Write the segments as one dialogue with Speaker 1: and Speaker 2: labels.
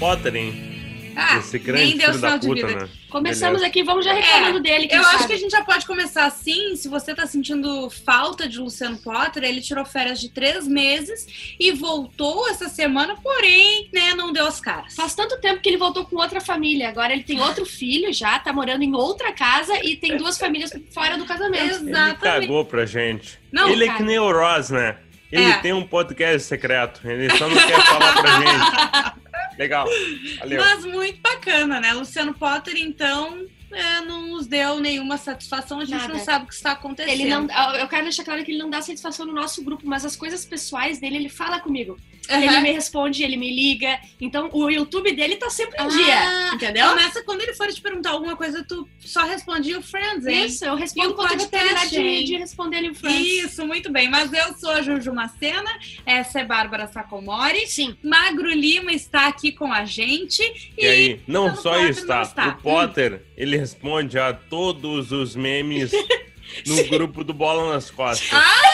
Speaker 1: Potter, hein?
Speaker 2: Ah,
Speaker 1: Esse grande
Speaker 2: nem deu sinal de
Speaker 1: puta,
Speaker 2: vida.
Speaker 1: né?
Speaker 3: Começamos
Speaker 1: Beleza.
Speaker 3: aqui, vamos já reclamando dele.
Speaker 2: É, Eu acho
Speaker 3: sabe?
Speaker 2: que a gente já pode começar assim. Se você tá sentindo falta de Luciano Potter, ele tirou férias de três meses e voltou essa semana, porém, né, não deu as caras.
Speaker 3: Faz tanto tempo que ele voltou com outra família. Agora ele tem outro filho já, tá morando em outra casa e tem duas famílias fora do casamento.
Speaker 1: Ele
Speaker 2: Exatamente.
Speaker 1: cagou pra gente.
Speaker 2: Não,
Speaker 1: ele é
Speaker 3: cara.
Speaker 1: que nem o Ross, né? Ele
Speaker 2: É.
Speaker 1: tem um podcast secreto. Ele só não quer falar pra gente. Legal. Valeu.
Speaker 2: Mas muito bacana, né? Luciano Potter, então, é, não nos deu nenhuma satisfação. A gente
Speaker 3: Nada.
Speaker 2: não sabe o que está acontecendo.
Speaker 3: Ele não, eu quero deixar claro que ele não dá satisfação no nosso grupo, mas as coisas pessoais dele, ele fala comigo.
Speaker 2: Aham.
Speaker 3: Ele me responde, ele me liga. Então o YouTube dele tá sempre em
Speaker 2: Ah,
Speaker 3: dia. Entendeu?
Speaker 2: Começa quando ele for te perguntar alguma coisa, tu só responde o Friends, hein?
Speaker 3: Isso, eu
Speaker 2: E
Speaker 3: respondo
Speaker 2: o
Speaker 3: quando eu terminar de, de responder ele em Friends.
Speaker 2: Isso, muito bem. Mas eu sou a Juju Macena, essa é Bárbara Sacomori.
Speaker 3: Sim.
Speaker 2: Magro Lima está aqui com a gente.
Speaker 1: E aí, não só
Speaker 2: Potter
Speaker 1: isso, tá? O Potter, ele responde a todos os memes no grupo do Bola nas Costas.
Speaker 2: Ah!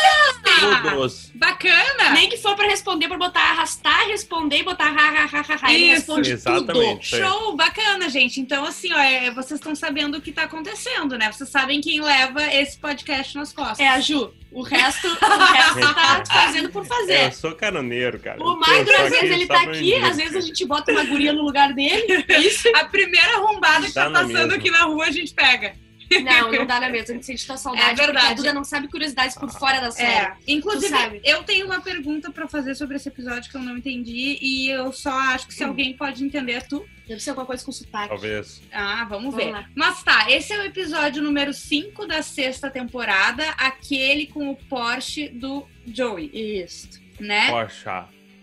Speaker 1: Todos.
Speaker 2: Bacana!
Speaker 3: Nem que for pra responder, pra botar arrastar, responder e botar ha, ha, ha, ha, ha. Ele responde
Speaker 1: exatamente.
Speaker 3: tudo.
Speaker 2: Show, bacana, gente. Então, assim, ó, é, vocês estão sabendo o que tá acontecendo, né? Vocês sabem quem leva esse podcast nas costas.
Speaker 3: É a Ju. O resto, o resto tá fazendo por
Speaker 1: É,
Speaker 3: fazer.
Speaker 1: eu sou caroneiro, cara.
Speaker 3: O Magro, às vezes, ele tá aqui, às vezes a gente bota uma guria no lugar dele. Isso.
Speaker 2: A primeira arrombada que tá passando
Speaker 1: mesma.
Speaker 2: aqui na rua, a gente pega.
Speaker 3: Não, não dá na mesma. A gente sente tua saudade.
Speaker 2: É verdade.
Speaker 3: A Duda não sabe curiosidades por fora da série.
Speaker 2: É, inclusive, eu tenho uma pergunta pra fazer sobre esse episódio que eu não entendi e eu só acho que se alguém pode entender, tu.
Speaker 3: Deve ser alguma coisa com sotaque.
Speaker 1: Talvez.
Speaker 2: Ah, vamos,
Speaker 3: Vamos
Speaker 2: ver.
Speaker 3: lá.
Speaker 2: Mas tá, esse é o episódio número 5 da sexta temporada, aquele com o Porsche do Joey,
Speaker 3: Isso.
Speaker 2: né?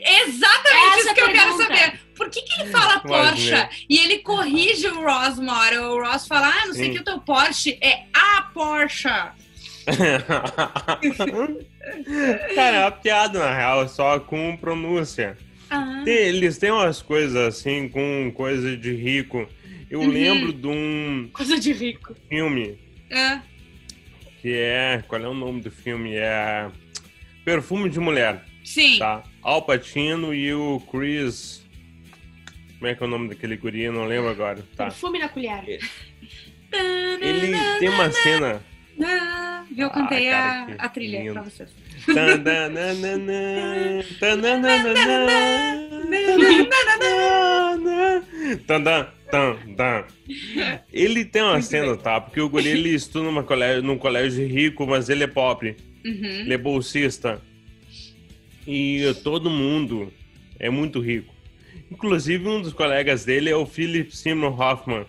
Speaker 1: Poxa.
Speaker 2: Exatamente
Speaker 3: Essa
Speaker 2: isso que eu quero saber. Por que, que ele fala Porsche e ele corrige o Ross uma hora? O Ross fala, ah, não sei que o teu Porsche é a Porsche.
Speaker 1: Cara, é uma piada, na real, só com pronúncia.
Speaker 2: Ah,
Speaker 1: eles têm umas coisas assim, com coisa de rico. Eu
Speaker 2: Uhum.
Speaker 1: lembro de um
Speaker 3: Coisa de rico.
Speaker 2: é.
Speaker 1: filme que é. Qual é o nome do filme? É. Perfume de Mulher,
Speaker 2: Sim.
Speaker 1: tá? Al Pacino e o Chris. Como é que é o nome daquele guri? Eu não lembro agora. Tá.
Speaker 3: Perfume na colher.
Speaker 1: Ele tem uma cena.
Speaker 2: Ah? Eu cantei
Speaker 1: Ah,
Speaker 2: a,
Speaker 1: cara, que
Speaker 2: a trilha
Speaker 1: lindo.
Speaker 2: pra vocês.
Speaker 1: Ele tem uma
Speaker 2: Muito
Speaker 1: cena, tá? Porque o guri ele estuda numa colégio, num colégio rico, mas ele é pobre.
Speaker 2: Uhum.
Speaker 1: Ele é bolsista. E todo mundo é muito rico. Inclusive, um dos colegas dele é o Philip Seymour Hoffman.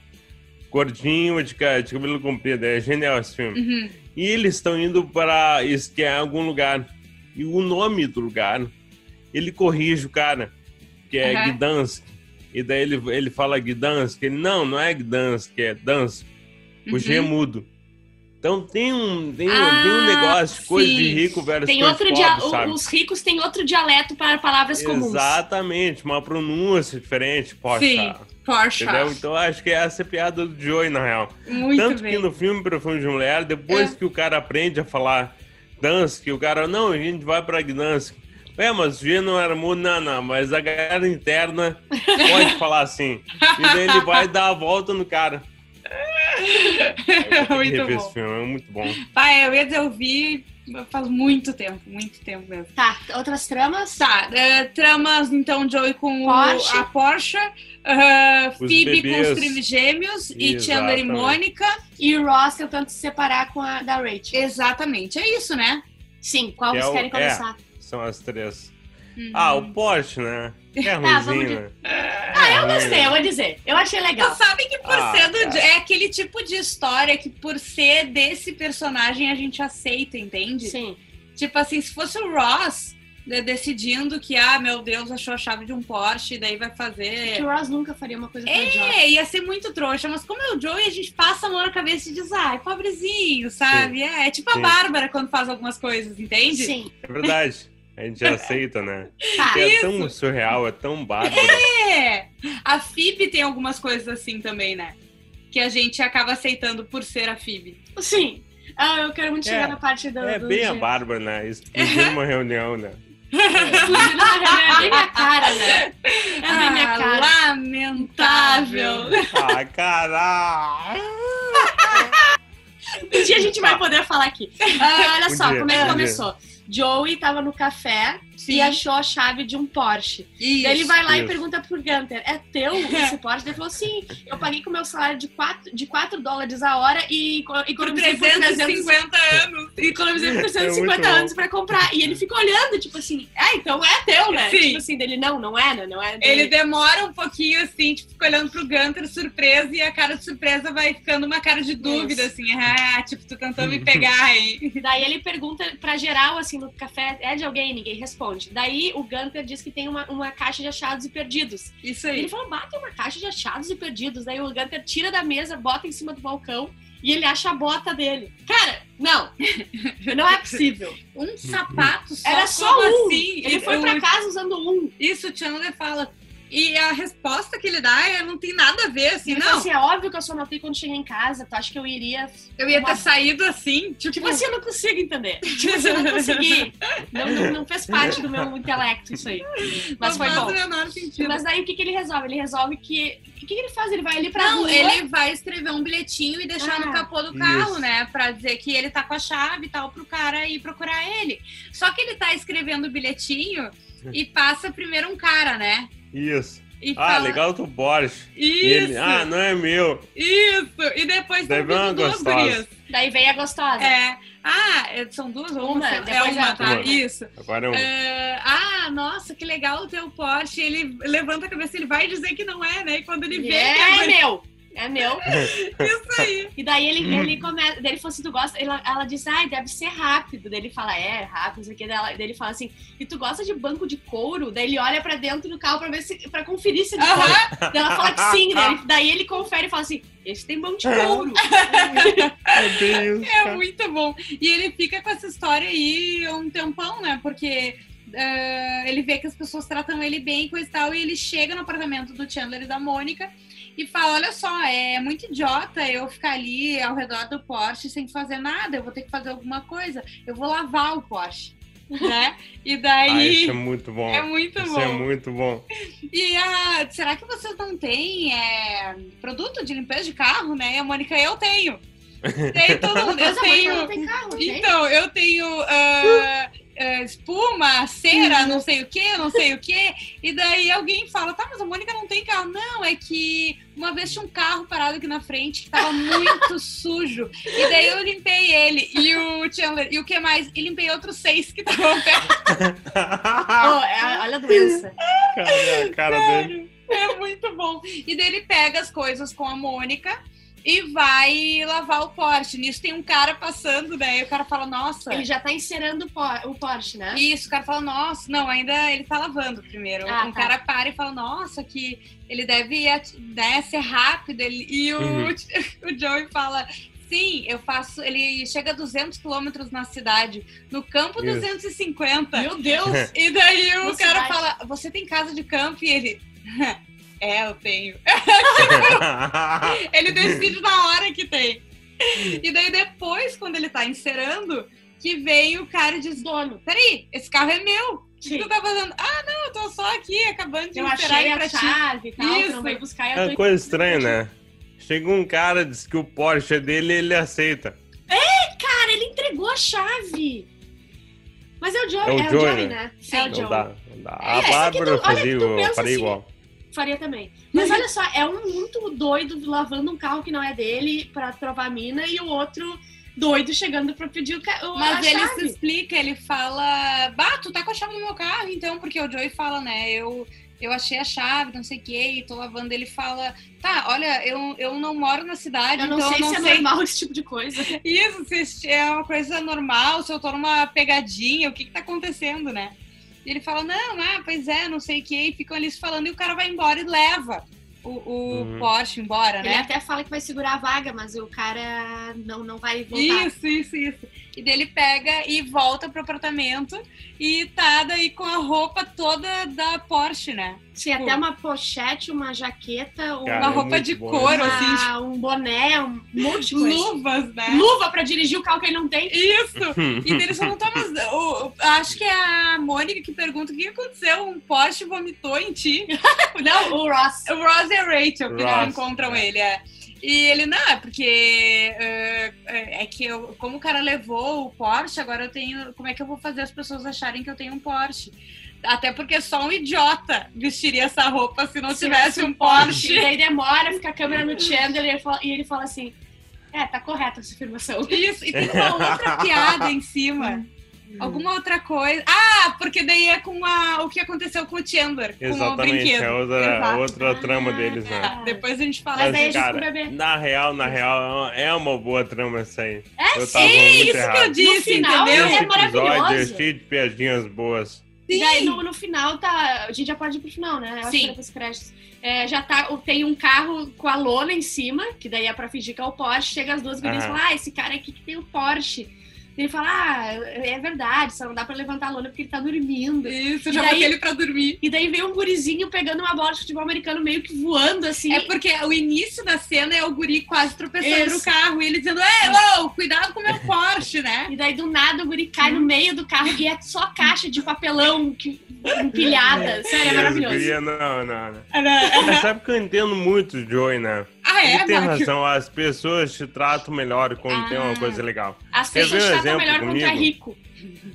Speaker 1: Gordinho, de, de cabelo comprido. É genial esse filme.
Speaker 2: Uhum.
Speaker 1: E eles estão indo para esquiar em algum lugar. E o nome do lugar, ele corrige o cara, que é
Speaker 2: Aham.
Speaker 1: Gdansk. E daí ele, ele fala Gdansk. Ele, não, não é Gdansk, é Dansk. O G é
Speaker 2: Uhum.
Speaker 1: mudo. Então tem um, tem,
Speaker 2: Ah,
Speaker 1: tem um negócio de coisa
Speaker 2: sim.
Speaker 1: de rico versus
Speaker 3: Tem outro dia...
Speaker 1: pobre?
Speaker 3: Os ricos têm outro dialeto para palavras comuns.
Speaker 1: Exatamente, uma pronúncia diferente, poxa.
Speaker 2: Sim. Porsche.
Speaker 1: Entendeu? Então acho que essa é a piada do Joey, na real.
Speaker 2: Muito
Speaker 1: Tanto
Speaker 2: bem.
Speaker 1: que no filme Perfume de Mulher, depois
Speaker 2: É.
Speaker 1: que o cara aprende a falar Dansk, o cara, não, a gente vai pra Gdansk. É, mas o G não era mudo, não, não, mas a galera interna pode falar assim. E daí ele vai dar a volta no cara.
Speaker 2: Muito
Speaker 1: rever
Speaker 2: bom.
Speaker 1: esse filme, é muito bom.
Speaker 2: Pai, eu ia dizer, eu vi faz muito tempo, muito tempo mesmo.
Speaker 3: Tá, outras tramas?
Speaker 2: Tá, eh, tramas então Joey com o-
Speaker 3: Porsche.
Speaker 2: a Porsche,
Speaker 1: Os
Speaker 2: Phoebe com
Speaker 1: bebês.
Speaker 2: os trigêmeos e Chandler e. Mônica.
Speaker 3: E o Ross tentando se separar com a da Rachel.
Speaker 2: Exatamente, é isso, né?
Speaker 3: Sim, qual
Speaker 1: Que é
Speaker 3: vocês
Speaker 1: o-
Speaker 3: querem
Speaker 1: é.
Speaker 3: começar?
Speaker 1: São as três.
Speaker 2: Uhum.
Speaker 1: Ah, o Porsche, né? É
Speaker 3: vamos
Speaker 1: ruimzinho,
Speaker 3: de-
Speaker 1: né?
Speaker 3: Ah, eu gostei, eu vou dizer. Eu achei
Speaker 2: Tu
Speaker 3: legal.
Speaker 2: sabe que por
Speaker 1: Ah,
Speaker 2: ser. É aquele tipo de história que por ser desse personagem a gente aceita, entende?
Speaker 3: Sim.
Speaker 2: Tipo assim, se fosse o Ross de- decidindo que, ah, meu Deus, achou a chave de um Porsche, daí vai
Speaker 3: Que
Speaker 2: fazer.
Speaker 3: o Ross nunca faria uma coisa idiota.
Speaker 2: É, ia ser muito trouxa, mas como é o Joey, a gente passa a mão na cabeça e diz, ai, pobrezinho, sabe? É, é tipo a
Speaker 1: Sim.
Speaker 2: Bárbara quando faz algumas coisas, entende?
Speaker 3: Sim.
Speaker 1: É verdade. A gente aceita, né?
Speaker 3: Tá.
Speaker 1: Que é tão surreal, é tão bárbaro.
Speaker 2: É. A Phoebe tem algumas coisas assim também, né? Que a gente acaba aceitando por ser a Phoebe.
Speaker 3: Sim. Ah, eu quero muito
Speaker 1: É,
Speaker 3: chegar na parte do.
Speaker 1: É
Speaker 3: do
Speaker 1: bem a
Speaker 3: dia.
Speaker 1: Bárbara, né? Explodiu numa reunião, né?
Speaker 3: É bem minha cara, né? É bem minha
Speaker 2: Ah,
Speaker 3: cara.
Speaker 2: lamentável.
Speaker 1: Ah, caralho!
Speaker 3: Um dia a gente vai poder falar aqui. Ah, olha
Speaker 1: Um
Speaker 3: só,
Speaker 1: dia,
Speaker 3: como é que
Speaker 1: um dia.
Speaker 3: começou? Joey tava no café
Speaker 2: Sim.
Speaker 3: e achou a chave de um Porsche.
Speaker 2: Isso.
Speaker 3: Ele vai lá e
Speaker 1: Isso.
Speaker 3: pergunta pro Gunter: é teu esse Porsche? Ele falou: sim, eu paguei com o meu salário de 4, de 4 dólares a hora e co-
Speaker 2: Por
Speaker 3: economizei por 300
Speaker 2: 350 anos.
Speaker 3: e economizei por
Speaker 1: É muito
Speaker 3: 350
Speaker 1: bom.
Speaker 3: anos pra comprar. E ele fica olhando, tipo assim, ah, então é teu, né?
Speaker 2: Sim.
Speaker 3: Tipo assim, dele, não, não é, né? Não é
Speaker 2: Ele demora um pouquinho assim, tipo, fica olhando pro Gunter surpresa e a cara de surpresa vai ficando uma cara de dúvida,
Speaker 3: Isso.
Speaker 2: assim, ah, tipo, tu tentou me pegar, hein?
Speaker 3: Daí ele pergunta pra geral, assim, no café, é de alguém? Ninguém responde. Daí o Gunter diz que tem uma, uma caixa de achados e perdidos.
Speaker 2: Isso
Speaker 3: E
Speaker 2: aí.
Speaker 3: ele falou, bate uma caixa de achados e perdidos. Daí o Gunter tira da mesa, bota em cima do balcão e ele acha a bota dele. Cara, não. Não é possível.
Speaker 2: Um sapato só.
Speaker 3: Era só um.
Speaker 2: assim?
Speaker 3: Ele foi pra casa usando um.
Speaker 2: Isso, o Chandler fala. E a resposta que ele dá é, não tem nada a ver, assim,
Speaker 3: Ele
Speaker 2: não.
Speaker 3: assim, é óbvio que eu só notei quando cheguei em casa. Tu acha que eu iria...
Speaker 2: eu ia
Speaker 3: uma-
Speaker 2: ter saído assim, tipo,
Speaker 3: Tipo assim, eu não consigo entender. Tipo assim, eu não consegui. Não, não, não fez parte do meu intelecto isso aí. Mas
Speaker 2: não
Speaker 3: foi
Speaker 2: faz
Speaker 3: bom.
Speaker 2: o menor sentido.
Speaker 3: Mas daí o que, que ele resolve? Ele resolve que. O que, que ele faz? Ele vai ali pra
Speaker 2: Não,
Speaker 3: rua.
Speaker 2: ele vai escrever um bilhetinho e deixar
Speaker 3: Ah,
Speaker 2: no capô do carro,
Speaker 1: isso.
Speaker 2: né? Pra dizer que ele tá com a chave e tal, pro cara ir procurar ele. Só que ele tá escrevendo o bilhetinho e passa primeiro um cara, né?
Speaker 1: Isso.
Speaker 2: E
Speaker 1: Ah,
Speaker 2: fala,
Speaker 1: legal do Porsche. E
Speaker 2: Isso,
Speaker 1: ele, ah, não é meu.
Speaker 2: isso. E depois
Speaker 1: Daí vem uma
Speaker 2: duas
Speaker 1: gostosa.
Speaker 3: Daí vem a gostosa.
Speaker 2: É. Ah, é- são duas ou uma?
Speaker 3: Uma,
Speaker 2: é uma, tá?
Speaker 1: uma.
Speaker 2: Isso.
Speaker 1: Agora é um.
Speaker 2: É, ah, nossa, que legal o teu Porsche. Ele levanta a cabeça, ele vai dizer que não é, né? E quando ele vê que
Speaker 3: é,
Speaker 2: é
Speaker 3: meu! É meu.
Speaker 2: isso aí.
Speaker 3: E daí ele, ele começa. Daí ele falou assim: tu gosta? Ela, ela diz, ai, deve ser rápido. Daí ele fala, é, rápido, não sei o que. Daí, ela- daí ele fala assim: e tu gosta de banco de couro? Daí ele olha pra dentro do carro pra ver se. pra conferir se é de couro. Daí ela fala que sim, daí, ele- daí ele confere e fala assim: esse tem banco de couro.
Speaker 1: É isso,
Speaker 2: É muito bom. E ele fica com essa história aí um tempão, né? Porque ah, ele vê que as pessoas tratam ele bem e coisa e tal. E ele chega no apartamento do Chandler e da Mônica e fala: Olha só, é muito idiota eu ficar ali ao redor do Porsche sem fazer nada. Eu vou ter que fazer alguma coisa. Eu vou lavar o Porsche. Né? E
Speaker 1: Ah,
Speaker 2: daí.
Speaker 1: isso é muito bom.
Speaker 2: é muito
Speaker 1: Isso
Speaker 2: bom.
Speaker 1: é muito bom.
Speaker 2: E ah, será que vocês não têm é, produto de limpeza de carro, né? E a Mônica, eu tenho. Tem todo mundo. Eu
Speaker 3: a
Speaker 2: tenho. Então, eu tenho ah, ah, espuma, cera, não sei o que, não sei o que. E daí alguém fala, tá, mas a Mônica não tem carro. Não, é que uma vez tinha um carro parado aqui na frente que tava muito sujo. E daí eu limpei ele. E o Chandler, e o que mais? E limpei outros seis que estavam perto.
Speaker 3: Ô, é- olha a doença.
Speaker 1: Cara, cara dele.
Speaker 2: É muito bom. E daí ele pega as coisas com a Mônica e vai lavar o Porsche. Nisso tem um cara passando, né? E o cara fala, nossa.
Speaker 3: Ele já tá encerando o Por- o Porsche, né?
Speaker 2: Isso, o cara fala, nossa, não, ainda ele tá lavando primeiro.
Speaker 3: Ah,
Speaker 2: um
Speaker 3: tá.
Speaker 2: cara para e fala, nossa, que ele deve né, ser rápido. Ele... E o,
Speaker 1: Uhum.
Speaker 2: o Joey fala, sim, eu faço. Ele chega a 200 quilômetros na cidade, no campo
Speaker 1: Isso.
Speaker 2: 250.
Speaker 3: Meu Deus!
Speaker 2: E daí o
Speaker 3: Na
Speaker 2: cara fala, você tem casa de campo? E ele, é, eu tenho. Ele decide na hora que tem. E daí depois, quando ele tá encerando, que vem o cara e diz, dono, peraí, esse carro é meu. O que
Speaker 3: Sim.
Speaker 2: tu tá fazendo? Ah, não, eu tô só aqui, acabando de
Speaker 3: Eu
Speaker 2: encerar
Speaker 3: achei a chave e tal,
Speaker 2: Isso.
Speaker 3: não buscar
Speaker 1: É
Speaker 3: eu
Speaker 1: uma coisa estranha, né? Chega um cara, diz que o Porsche é dele e ele aceita.
Speaker 3: Cara, ele entregou a chave! Mas é o Joey,
Speaker 1: É o
Speaker 3: é o
Speaker 1: Joey, né?
Speaker 3: né? É o
Speaker 1: Não
Speaker 3: Joey.
Speaker 1: dá, não dá.
Speaker 3: É,
Speaker 1: A Bárbara
Speaker 3: tu- olha
Speaker 1: fazia faria
Speaker 3: assim,
Speaker 1: igual.
Speaker 3: Faria também. Mas olha só, é um muito doido lavando um carro que não é dele pra trovar a mina e o outro doido chegando pra pedir o ca... o- a
Speaker 2: Mas ele
Speaker 3: chave.
Speaker 2: se explica, ele fala, bah, tu tá com a chave no meu carro, então, porque o Joey fala, né, eu, eu achei a chave, não sei o que, e tô lavando, ele fala, tá, olha, eu, eu não moro na cidade,
Speaker 3: Eu não
Speaker 2: então
Speaker 3: sei
Speaker 2: não
Speaker 3: se é
Speaker 2: sei
Speaker 3: normal esse tipo de coisa.
Speaker 2: Isso, se é uma coisa normal, se eu tô numa pegadinha, o que que tá acontecendo, né? E ele fala, não, ah, pois é, não sei o que, e ficam ali se falando, e o cara vai embora e leva o, o
Speaker 1: Uhum.
Speaker 2: Porsche embora,
Speaker 3: Ele
Speaker 2: né?
Speaker 3: até fala que vai segurar a vaga, mas o cara não, não vai voltar.
Speaker 2: Isso, isso, isso. E daí ele pega e volta pro apartamento e tá daí com a roupa toda da Porsche, né?
Speaker 3: Tinha até uma pochete, uma jaqueta, um-
Speaker 1: Cara,
Speaker 2: uma
Speaker 1: é
Speaker 2: roupa
Speaker 1: muito
Speaker 2: de
Speaker 1: bom.
Speaker 2: couro,
Speaker 3: uma-
Speaker 2: assim, tipo,
Speaker 3: um boné, um monte de coisa.
Speaker 2: luvas, né?
Speaker 3: Luva pra dirigir o carro que ele não tem.
Speaker 2: Isso! E daí eles falam, tá, mas o- acho que é a Mônica que pergunta o que aconteceu, um Porsche vomitou em ti.
Speaker 3: Não, o Ross.
Speaker 2: O Ross e a Rachel que
Speaker 1: Ross,
Speaker 2: encontram
Speaker 1: é.
Speaker 2: ele, é. E ele, não, é porque é, é é que eu, como o cara levou o Porsche, agora eu tenho. Como é que eu vou fazer as pessoas acharem que eu tenho um Porsche? Até porque só um idiota vestiria essa roupa se não
Speaker 3: Se
Speaker 2: tivesse um
Speaker 3: E
Speaker 2: Porsche.
Speaker 3: daí demora, fica a câmera no Chandler e ele fala, e ele fala assim: É, tá correta essa afirmação.
Speaker 2: Isso, e tem uma outra piada em cima. Alguma outra coisa. Ah, porque daí é com a, o que aconteceu com o Chandler, com o
Speaker 1: Exatamente,
Speaker 2: brinquedo.
Speaker 1: é outra,
Speaker 2: Exato.
Speaker 1: outra trama deles, né?
Speaker 3: Ah,
Speaker 2: É, depois a gente fala.
Speaker 3: Mas
Speaker 1: cara, na real, na real, é uma boa trama essa aí.
Speaker 3: É,
Speaker 1: eu
Speaker 3: sim,
Speaker 1: tava muito
Speaker 2: isso que
Speaker 1: errado.
Speaker 2: eu disse,
Speaker 3: No final,
Speaker 2: entendeu?
Speaker 3: é
Speaker 1: Esse episódio é
Speaker 3: maravilhoso.
Speaker 1: cheio de piadinhas boas.
Speaker 3: E daí no, no final tá. A gente já pode ir pro final, né? Eu acho
Speaker 2: Sim.
Speaker 3: que depois créditos. É, já tá. Tem um carro com a lona em cima, que daí é pra fingir que é o Porsche. Chega as duas gurias e falam: Ah, esse cara aqui que tem o Porsche. Ele fala: Ah, é verdade, só não dá pra levantar a lona porque ele tá dormindo.
Speaker 2: Isso,
Speaker 3: E
Speaker 2: já
Speaker 3: daí-
Speaker 2: botei ele pra dormir.
Speaker 3: E daí vem um gurizinho pegando uma bola de futebol americano meio que voando assim.
Speaker 2: É porque o início da cena é o guri quase tropeçando
Speaker 3: Isso.
Speaker 2: no carro e ele dizendo: Ei, ô, cuidado com o meu Porsche, né?
Speaker 3: E daí do nada o guri cai no meio do carro e é só caixa de papelão que, empilhada. Sério, é
Speaker 1: E as
Speaker 3: maravilhoso.
Speaker 1: gurias, não, não, não. Mas sabe que eu entendo muito o Joey, né?
Speaker 2: Ah, é,
Speaker 1: Ele tem razão, as pessoas te tratam melhor quando tem uma
Speaker 2: Ah.
Speaker 1: coisa legal.
Speaker 3: As pessoas
Speaker 1: um
Speaker 3: tratam
Speaker 1: exemplo
Speaker 3: melhor quando é
Speaker 1: comigo?
Speaker 3: rico.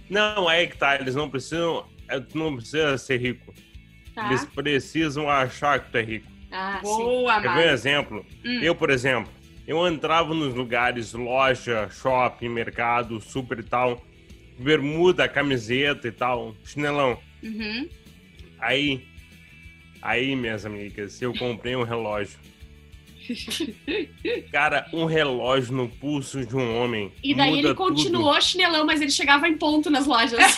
Speaker 1: Não, é que tá, eles não precisam. é, Tu não precisa ser rico.
Speaker 3: Tá?
Speaker 1: Eles precisam achar que tu é rico.
Speaker 3: Ah, sim.
Speaker 2: Boa,
Speaker 1: Quer ver um exemplo?
Speaker 2: Hum.
Speaker 1: Eu, por exemplo, eu entrava nos lugares, loja, shopping, mercado, super e tal, bermuda, camiseta e tal, chinelão.
Speaker 2: Uhum.
Speaker 1: Aí, aí, minhas amigas, eu comprei um relógio. Cara, um relógio no pulso de um homem.
Speaker 3: E daí
Speaker 1: muda
Speaker 3: ele
Speaker 1: tudo.
Speaker 3: continuou chinelão, mas ele chegava em ponto nas lojas.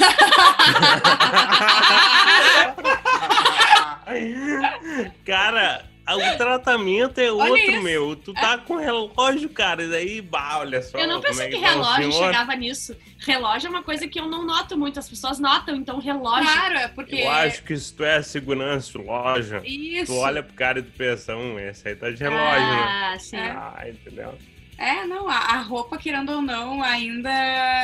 Speaker 1: cara, o tratamento é
Speaker 2: Olha
Speaker 1: outro,
Speaker 2: isso.
Speaker 1: meu. Tu tá com relógio, cara, e daí, bah, olha só.
Speaker 3: Eu não
Speaker 1: como
Speaker 3: pensei
Speaker 1: é
Speaker 3: que
Speaker 1: o
Speaker 3: relógio chegava nisso. Relógio é uma coisa que eu não noto muito, as pessoas notam, então relógio.
Speaker 2: Claro, é porque.
Speaker 1: Eu acho que se tu é segurança loja,
Speaker 2: Isso.
Speaker 1: tu olha pro cara e tu pensa, hum, esse aí tá de relógio, né?
Speaker 3: ah, sim.
Speaker 2: É.
Speaker 1: Ah, entendeu?
Speaker 2: É, não, a, a roupa, querendo ou não, ainda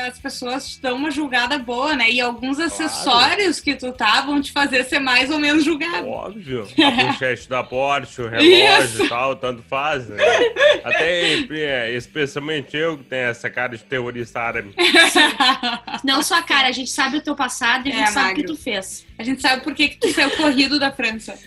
Speaker 2: as pessoas te dão uma julgada boa, né? E alguns acessórios que tu tá vão te fazer ser mais ou menos julgado.
Speaker 1: Óbvio. A pochete da Porsche, o relógio
Speaker 2: Isso.
Speaker 1: e tal, tanto faz, né? Até, é, especialmente eu que tenho essa cara de terrorista árabe.
Speaker 3: Não só a cara, a gente sabe o teu passado e a
Speaker 2: É,
Speaker 3: gente sabe o que tu fez.
Speaker 2: A gente sabe por que, que tu saiu corrido da França.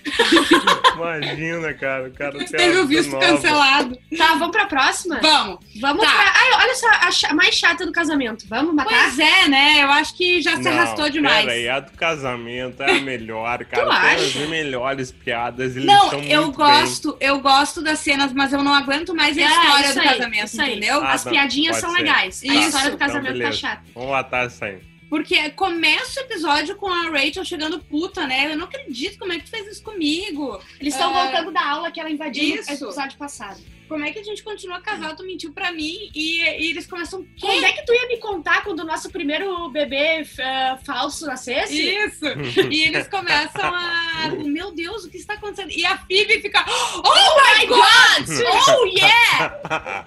Speaker 1: Imagina, cara, o cara
Speaker 2: teve o visto
Speaker 1: nova.
Speaker 2: cancelado.
Speaker 3: Tá, vamos pra próxima?
Speaker 2: Vamos.
Speaker 3: Vamos
Speaker 2: Tá.
Speaker 3: pra. Ai, olha só, a cha- mais chata do casamento. Vamos matar?
Speaker 2: Pois é, né? Eu acho que já se
Speaker 1: Não,
Speaker 2: arrastou demais.
Speaker 1: Pera aí, a do casamento é a melhor, cara.
Speaker 3: Tu
Speaker 1: Tem
Speaker 3: acha?
Speaker 1: as melhores piadas. Eles
Speaker 2: Não, eu gosto, eu gosto das cenas, mas eu não aguento mais a
Speaker 3: É,
Speaker 2: história
Speaker 3: isso
Speaker 2: do
Speaker 3: aí,
Speaker 2: casamento, entendeu?
Speaker 1: Ah,
Speaker 3: As
Speaker 1: tá,
Speaker 3: piadinhas são
Speaker 1: ser.
Speaker 3: legais. A
Speaker 2: Isso.
Speaker 3: história do
Speaker 1: Então,
Speaker 3: casamento tá
Speaker 1: beleza.
Speaker 3: chata.
Speaker 1: bem. Vamos matar isso aí.
Speaker 2: Porque começa o episódio com a Rachel chegando puta, né? Eu não acredito como é que tu fez isso comigo.
Speaker 3: Eles estão
Speaker 2: É.
Speaker 3: voltando da aula que ela invadiu
Speaker 2: Isso.
Speaker 3: no episódio passado.
Speaker 2: Como é que a gente continua casado? Tu mentiu pra mim e, e eles começam.
Speaker 3: Quando é que tu ia me contar quando o nosso primeiro bebê eh, falso nascesse?
Speaker 2: Isso! e eles começam a. Meu Deus, o que está acontecendo? E a Phoebe fica. Oh my god!
Speaker 3: Oh, yeah!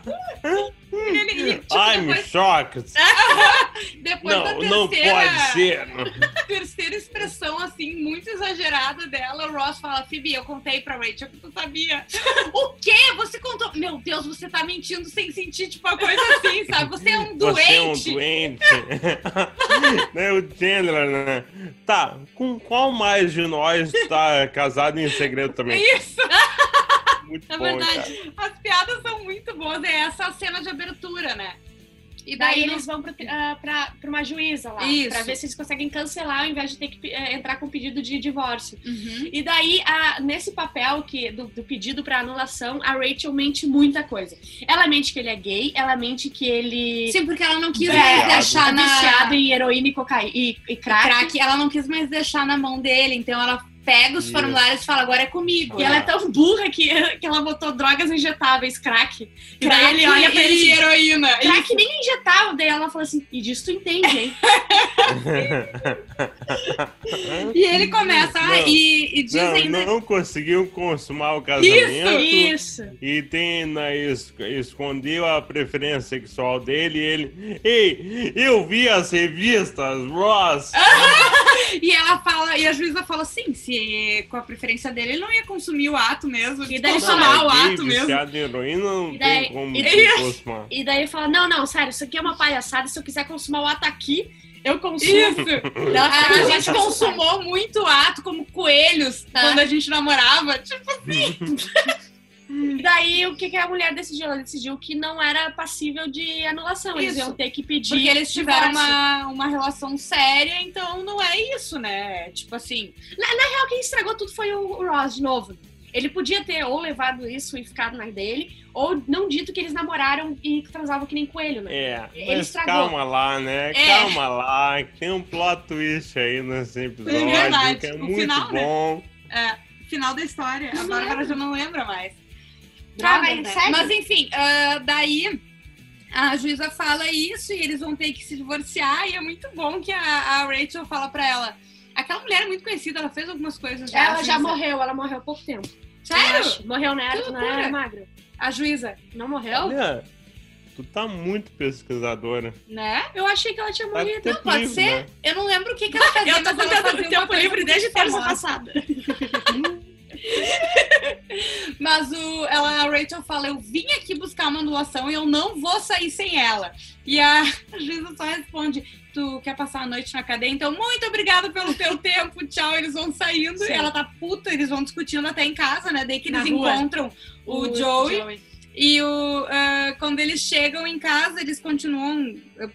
Speaker 2: E ele- e, tipo,
Speaker 1: I'm
Speaker 2: depois,
Speaker 1: shocked.
Speaker 2: depois da
Speaker 1: Não, não
Speaker 2: terceira-
Speaker 1: pode ser.
Speaker 2: terceira expressão, assim, muito exagerada dela, o Ross fala, Phoebe, eu contei pra Rachel que tu sabia. o quê? Você contou? Meu Deus, você tá mentindo sem sentir, tipo, uma coisa assim, sabe? Você é um doente.
Speaker 1: Você é um doente. né, o Chandler, né? Tá, com qual mais de nós tá casado em segredo também?
Speaker 2: Isso,
Speaker 1: Muito
Speaker 2: é
Speaker 1: bom,
Speaker 2: verdade. As piadas são muito boas. É essa cena de abertura, né? E
Speaker 3: Daí
Speaker 2: daí,
Speaker 3: eles vão pra, ah, pra uma juíza lá. Pra ver se eles conseguem cancelar ao invés de ter que eh, entrar com pedido de divórcio.
Speaker 2: Uhum.
Speaker 3: E daí, a- nesse papel que, do, do pedido pra anulação, a Rachel mente muita coisa. Ela mente que ele é gay, ela mente que ele
Speaker 2: Sim, porque ela não quis
Speaker 3: É,
Speaker 2: mais deixar
Speaker 3: é
Speaker 2: na...
Speaker 3: viciado em heroína e cocaína e, e crack.
Speaker 2: crack. Ela não quis mais deixar na mão dele, então ela pega os
Speaker 1: Isso.
Speaker 2: formulários e fala, agora é comigo.
Speaker 3: E ela é tão burra que, que ela botou drogas injetáveis, crack. E daí
Speaker 2: Crack
Speaker 3: ele olha pra ele
Speaker 2: e
Speaker 3: diz,
Speaker 2: heroína.
Speaker 3: crack nem injetável. Daí ela fala assim, e disso tu entende, hein?
Speaker 2: E ele começa, ah,
Speaker 1: Não.
Speaker 2: e, e diz
Speaker 1: Não,
Speaker 2: ainda...
Speaker 1: não conseguiu consumar o casamento.
Speaker 3: Isso.
Speaker 1: E tem na, es- escondeu a preferência sexual dele e ele. Ei, eu vi as revistas, Ross!
Speaker 2: E ela fala, e a juíza fala, sim, se porque com a preferência dele, ele não ia consumir o ato mesmo.
Speaker 3: E daí
Speaker 2: consumar o
Speaker 1: gay
Speaker 2: ato mesmo.
Speaker 1: em heroína não
Speaker 3: E daí-
Speaker 1: tem como
Speaker 3: e
Speaker 2: daí-
Speaker 1: consumar.
Speaker 3: E daí ele fala: Não, não, sério, isso aqui é uma palhaçada. Se eu quiser consumar o ato aqui, eu consumo.
Speaker 2: Isso!
Speaker 3: Ela
Speaker 2: A,
Speaker 3: fica,
Speaker 2: a
Speaker 3: "Eu
Speaker 2: gente consumou muito ato como coelhos
Speaker 3: Tá.
Speaker 2: quando a gente namorava. Tipo,
Speaker 3: Daí o que, que a mulher decidiu? Ela decidiu que não era passível de anulação. Eles
Speaker 2: Isso.
Speaker 3: iam ter que pedir.
Speaker 2: porque eles tiveram uma, uma relação séria, então não é isso, né? Tipo assim.
Speaker 3: real, quem estragou tudo foi o o Ross, de novo. Ele podia ter ou levado isso e ficado na dele, ou não dito que eles namoraram e transavam que nem coelho, né?
Speaker 1: É,
Speaker 3: Ele
Speaker 1: mas
Speaker 3: estragou.
Speaker 1: calma lá, né?
Speaker 2: É.
Speaker 1: Calma lá, tem um plot twist aí nesse episódio,
Speaker 2: verdade,
Speaker 1: que é
Speaker 2: o
Speaker 1: muito
Speaker 2: final, né?
Speaker 1: bom.
Speaker 2: Final da história. A
Speaker 3: Não
Speaker 2: Bárbara já não lembra mais.
Speaker 3: Tá,
Speaker 2: Drogas,
Speaker 3: mas
Speaker 2: né? Mas enfim, ah, daí a juíza fala isso e eles vão ter que se divorciar. E é muito bom que a, a Rachel fala pra ela. Aquela mulher é muito conhecida, ela fez algumas coisas já.
Speaker 3: Ela já morreu, ela morreu há pouco tempo.
Speaker 2: Sério?
Speaker 3: Morreu, né?
Speaker 2: Que
Speaker 3: Não
Speaker 2: loucura.
Speaker 3: era magra.
Speaker 2: A juíza,
Speaker 3: Não morreu?
Speaker 1: Olha, tu tá muito pesquisadora.
Speaker 2: né?
Speaker 3: Eu achei que ela tinha
Speaker 1: Deve
Speaker 3: morrido.
Speaker 1: ter
Speaker 2: Não, pode
Speaker 1: livro,
Speaker 2: ser.
Speaker 1: né?
Speaker 2: Eu não lembro o que, que ela fazia,
Speaker 3: Eu tô
Speaker 2: uma
Speaker 3: tempo livre desde terça passada.
Speaker 2: Mas o, ela, a Rachel fala: Eu vim aqui buscar uma anulação e eu não vou sair sem ela. E a juíza só responde: Tu quer passar a noite na cadeia? Então, muito obrigada pelo teu tempo, tchau. Eles vão saindo.
Speaker 3: Sim.
Speaker 2: Ela tá puta, eles vão discutindo até em casa, né? Daí que
Speaker 3: Na
Speaker 2: eles
Speaker 3: rua.
Speaker 2: encontram o, Joey. E o, ah, quando eles chegam em casa, eles continuam ah,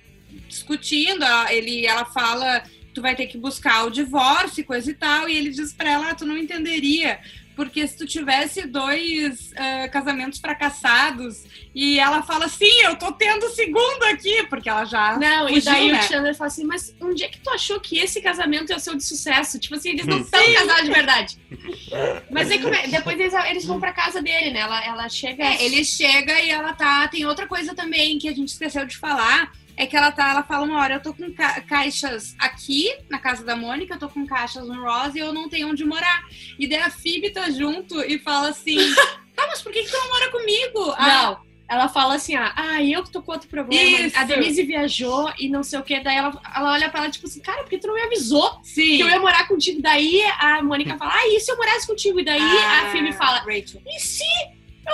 Speaker 2: discutindo. Ah, Ele, ela fala, tu vai ter que buscar o divórcio e coisa e tal. E ele diz pra ela, ah, tu não entenderia. Porque se tu tivesse dois ah, casamentos fracassados e ela fala, sim, eu tô tendo o segundo aqui, porque ela já.
Speaker 3: Não, e
Speaker 2: fugiu,
Speaker 3: daí
Speaker 2: né?
Speaker 3: o Chandler fala assim, mas um dia que tu achou que esse casamento ia ser o de sucesso? Tipo assim, eles não
Speaker 1: Hum.
Speaker 3: estão casados de verdade. Mas aí, como é? depois eles, eles vão pra casa dele, né? Ela, ela chega...
Speaker 2: É, ele chega e ela tá. Tem outra coisa também que a gente esqueceu de falar. É que ela tá, ela fala uma hora, eu tô com ca- caixas aqui na casa da Mônica, eu tô com caixas no Ross e eu não tenho onde morar. E daí a Phoebe tá junto e fala assim: Tá, mas por que, que tu não mora comigo? Ah,
Speaker 3: Não, ela fala assim, ah, ah, eu que tô com outro problema.
Speaker 2: Isso.
Speaker 3: A Denise viajou e não sei o que. Daí ela, ela olha pra ela, tipo assim, cara, por que tu não me avisou
Speaker 2: sim.
Speaker 3: que eu ia morar contigo? Daí a Mônica fala, ah, e se eu morasse contigo? E daí a Phoebe fala,
Speaker 2: Rachel.
Speaker 3: e se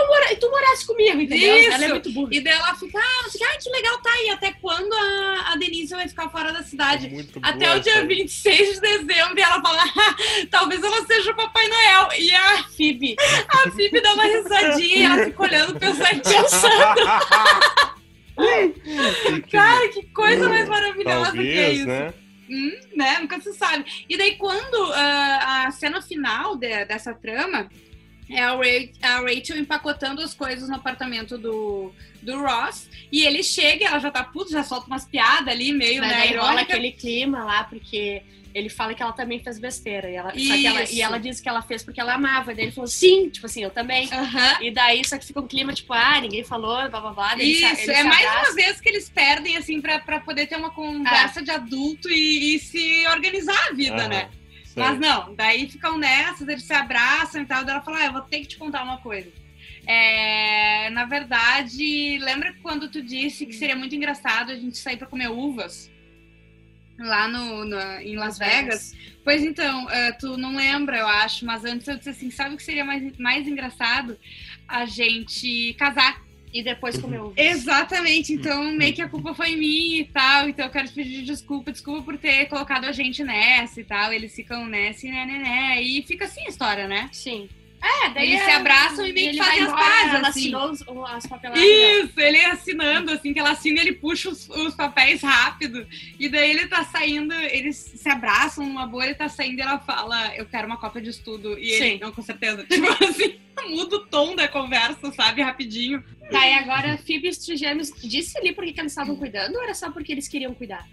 Speaker 3: eu mora... tu morasse comigo, entendeu?
Speaker 2: Isso.
Speaker 3: Ela é muito burra.
Speaker 2: E daí ela fica, ah, ah, que legal, tá. E até quando a, a Denise vai ficar fora da cidade?
Speaker 1: Muito
Speaker 2: Até
Speaker 1: boa
Speaker 2: o dia
Speaker 1: essa-
Speaker 2: 26 de dezembro, e ela fala, "Ah, talvez ela seja o Papai Noel. E a
Speaker 3: Phoebe.
Speaker 2: A Phoebe dá uma risadinha e ela fica olhando pensando, pensando. Cara, que coisa mais maravilhosa que é
Speaker 1: Talvez,
Speaker 2: isso.
Speaker 1: né?
Speaker 2: Hum, né? Nunca se sabe. E daí, quando ah, a cena final de- dessa trama é a, Ra- a Rachel empacotando as coisas no apartamento do, do Ross, e ele chega, ela já tá puta, já solta umas piadas ali, meio,
Speaker 3: Mas
Speaker 2: né,
Speaker 3: daí rola aquele clima lá, porque ele fala que ela também fez besteira. E ela, só que ela,
Speaker 2: Isso.
Speaker 3: e ela disse que ela fez porque ela amava. E daí ele falou, sim, tipo assim, eu também.
Speaker 2: Aham.
Speaker 3: E daí, só que fica um clima, tipo, ah, ninguém falou, blá blá blá. daí ele
Speaker 2: Isso,
Speaker 3: ele
Speaker 2: é mais
Speaker 3: abraça.
Speaker 2: uma vez que eles perdem, assim, pra, pra poder ter uma conversa de adulto e, e se organizar a vida,
Speaker 1: Aham,
Speaker 2: né?
Speaker 1: Sei.
Speaker 2: Mas não, daí ficam nessas, eles se abraçam e tal. Daí ela fala: ah, eu vou ter que te contar uma coisa. É, na verdade, lembra quando tu disse que seria muito engraçado a gente sair pra comer uvas lá no, no- em Las Vegas? Pois então, eh, tu não lembra, eu acho, mas antes eu disse assim: sabe o que seria mais, mais engraçado? A gente casar.
Speaker 3: E depois comeu.
Speaker 2: Exatamente, então meio que a culpa foi minha e tal, então eu quero te pedir desculpa, desculpa por ter colocado a gente nessa e tal, eles ficam nessa e né, né, né, e fica assim a história, né?
Speaker 3: Sim. É, daí
Speaker 2: Eles
Speaker 3: é-
Speaker 2: se abraçam e meio que fazem as pazes,
Speaker 3: Ela
Speaker 2: assim.
Speaker 3: assinou os, as papeladas.
Speaker 2: Isso, ele assinando, assim, que ela assina, ele puxa os, os papéis rápido, e daí ele tá saindo, eles se abraçam numa boa, ele tá saindo e ela fala, eu quero uma cópia de estudo, e ele,
Speaker 3: Sim.
Speaker 2: não, com certeza, tipo assim, muda o tom da conversa, sabe, rapidinho.
Speaker 3: Tá, e agora Phoebe e os trigêmeos disse ali por que eles estavam cuidando ou era só porque eles queriam cuidar?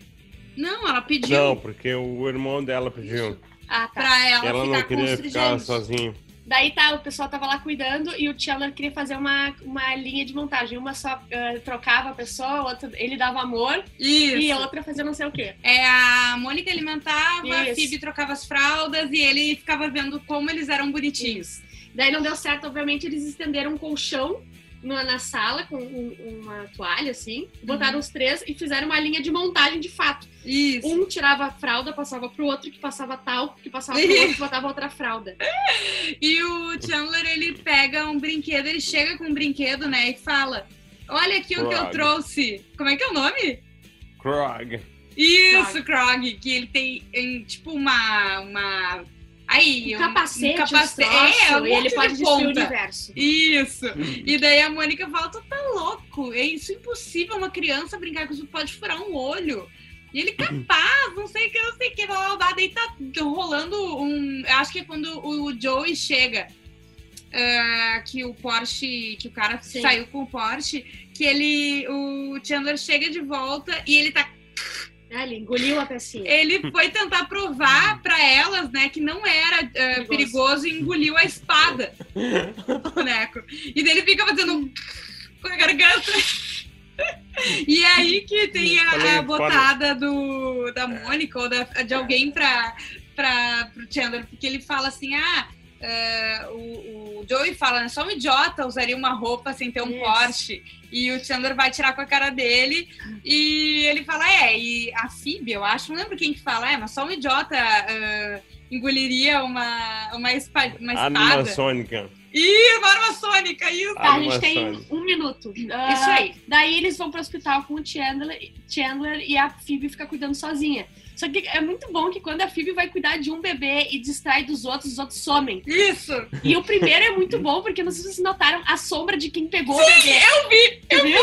Speaker 2: Não, ela pediu
Speaker 1: Não, porque o irmão dela pediu.
Speaker 3: Ah, tá.
Speaker 2: pra ela,
Speaker 1: Ela
Speaker 2: ficar
Speaker 1: não
Speaker 2: com
Speaker 1: queria
Speaker 2: os
Speaker 1: ficar sozinha.
Speaker 3: Daí tá, o pessoal tava lá cuidando e o Chandler queria fazer uma, uma linha de montagem. Uma só eh, trocava a pessoa, outra ele dava amor
Speaker 2: Isso.
Speaker 3: e a outra fazia não sei o quê.
Speaker 2: É, a Mônica alimentava, a
Speaker 3: Isso.
Speaker 2: Phoebe trocava as fraldas e ele ficava vendo como eles eram bonitinhos.
Speaker 3: Daí não deu certo, obviamente, eles estenderam um colchão na, na sala com um- uma toalha, assim, botaram os três e fizeram uma linha de montagem de fato.
Speaker 2: Isso.
Speaker 3: Um tirava a fralda, passava pro outro, que passava tal, que passava pro outro, que botava outra fralda.
Speaker 2: E o Chandler, ele pega um brinquedo, ele chega com um brinquedo, né, e fala: Olha aqui o que eu trouxe. Como é que é o nome?
Speaker 1: Krog.
Speaker 2: Isso, Krog, que ele tem, em, tipo, uma. uma... Aí,
Speaker 3: Um capacete,
Speaker 2: um capacete.
Speaker 3: uns troços,
Speaker 2: é, um
Speaker 3: e ele pode
Speaker 2: de
Speaker 3: destruir o universo.
Speaker 2: Isso. E daí a Mônica fala: Tu tá louco? É isso impossível uma criança brincar com isso, pode furar um olho. E ele, capaz, não sei o que, não sei o que, blá, blá, blá. Daí tá rolando um. Acho que é quando o Joey chega. ah, que o Porsche, que o cara
Speaker 3: Sim.
Speaker 2: saiu com o Porsche, que ele, o Chandler chega de volta e ele tá
Speaker 3: Ah, ele engoliu a pecinha.
Speaker 2: ele foi tentar provar pra elas, né, que não era eh,
Speaker 3: Perigoso.
Speaker 2: perigoso e engoliu a espada do boneco. E daí ele fica fazendo com a garganta. E é aí que tem a, a botada do, da Mônica ou da- de alguém pra, pra, pro Chandler, porque ele fala assim: ah. Eh, o, o Joey fala, né? Só um idiota usaria uma roupa sem ter um
Speaker 3: Isso.
Speaker 2: Porsche. E o Chandler vai tirar com a cara dele. E ele fala, é, e a Phoebe, eu acho, não lembro quem que fala, é, mas só um idiota ah, engoliria uma, uma, espa- uma
Speaker 1: Arma
Speaker 2: espada.
Speaker 1: sônica.
Speaker 2: Ih, uma arma sônica, isso.
Speaker 3: Tá, a gente tem
Speaker 1: sônica.
Speaker 3: um minuto. Ah,
Speaker 2: Isso aí.
Speaker 3: Daí eles vão pro hospital com o Chandler, Chandler e a Phoebe fica cuidando sozinha. Só que é muito bom que quando a Phoebe vai cuidar de um bebê e distrai dos outros, os outros somem.
Speaker 2: Isso.
Speaker 3: E o primeiro é muito bom, porque não sei se vocês notaram a sombra de quem pegou o bebê.
Speaker 2: Eu vi,
Speaker 3: eu vi.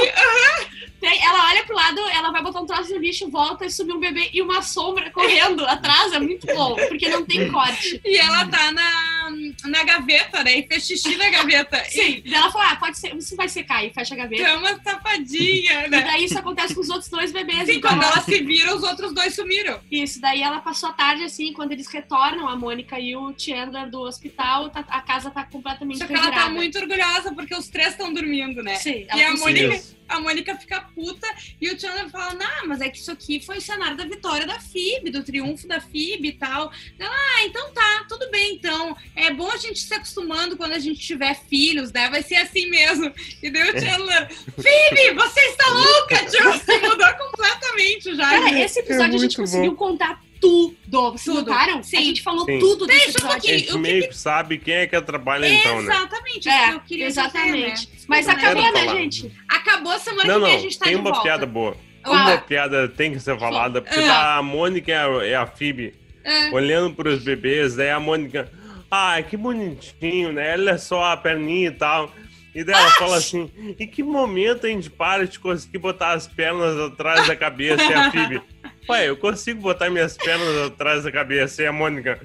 Speaker 3: Tem- ela olha pro lado, ela vai botar um troço no lixo, volta e subiu um bebê e uma sombra correndo atrás. É muito bom, porque não tem corte.
Speaker 2: E ela tá na, na gaveta, né? E fez xixi na gaveta.
Speaker 3: Sim, daí ela fala, ah, pode ser, isso vai secar e fecha a
Speaker 2: E
Speaker 3: gaveta.
Speaker 2: é uma safadinha,
Speaker 3: E
Speaker 2: né?
Speaker 3: daí isso acontece com os outros dois bebês.
Speaker 2: Sim,
Speaker 3: então
Speaker 2: quando
Speaker 3: ela-
Speaker 2: ela se vira, os outros dois sumiram.
Speaker 3: Isso, daí ela passou a tarde assim, quando eles retornam, a Mônica e o Chandler do hospital, tá- a casa tá completamente
Speaker 2: Só que ela tá muito orgulhosa porque os três estão dormindo, né?
Speaker 3: Sim,
Speaker 2: E a. Mônica,
Speaker 1: Isso.
Speaker 2: A Mônica fica puta e o Chandler fala: Não, mas é que isso aqui foi o cenário da vitória da Phoebe, do triunfo da Phoebe e tal. Ela, ah, então tá, tudo bem então. É bom a gente se acostumando quando a gente tiver filhos, né? Vai ser assim mesmo. E daí o Chandler, Phoebe, você está louca, tio! Se mudou completamente já.
Speaker 3: Cara, esse episódio a gente
Speaker 1: muito
Speaker 3: conseguiu contar tudo. Vocês
Speaker 2: Tudo.
Speaker 3: notaram?
Speaker 2: Sim.
Speaker 3: A gente falou
Speaker 1: Sim.
Speaker 3: tudo desse
Speaker 2: Deixa um
Speaker 3: episódio.
Speaker 1: A gente meio que sabe quem é que atrapalha então, né?
Speaker 2: Exatamente, isso
Speaker 3: É,
Speaker 2: que eu queria
Speaker 3: exatamente.
Speaker 2: dizer, né?
Speaker 3: Mas acabou, né,
Speaker 1: falar.
Speaker 3: gente?
Speaker 2: Acabou semana
Speaker 1: Não,
Speaker 2: que vem a gente tá
Speaker 1: tem
Speaker 2: de
Speaker 1: uma
Speaker 2: volta.
Speaker 1: piada boa.
Speaker 2: Ah.
Speaker 1: Uma piada tem que ser falada, porque
Speaker 2: Ah.
Speaker 1: tá a Mônica e a, e a Phoebe
Speaker 2: É.
Speaker 1: olhando pros bebês, daí a Mônica, ah, que bonitinho, né? Olha só a perninha e tal. E daí ela fala assim, em que momento a gente para de conseguir botar as pernas atrás da cabeça? E a Phoebe, pai, eu consigo botar minhas pernas atrás da cabeça. E a Mônica,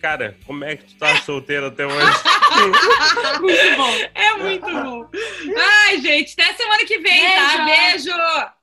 Speaker 1: cara, como é que tu tá solteira até hoje?
Speaker 3: Muito bom.
Speaker 2: É muito bom. Ai, gente, até semana que vem, tá? Beijo!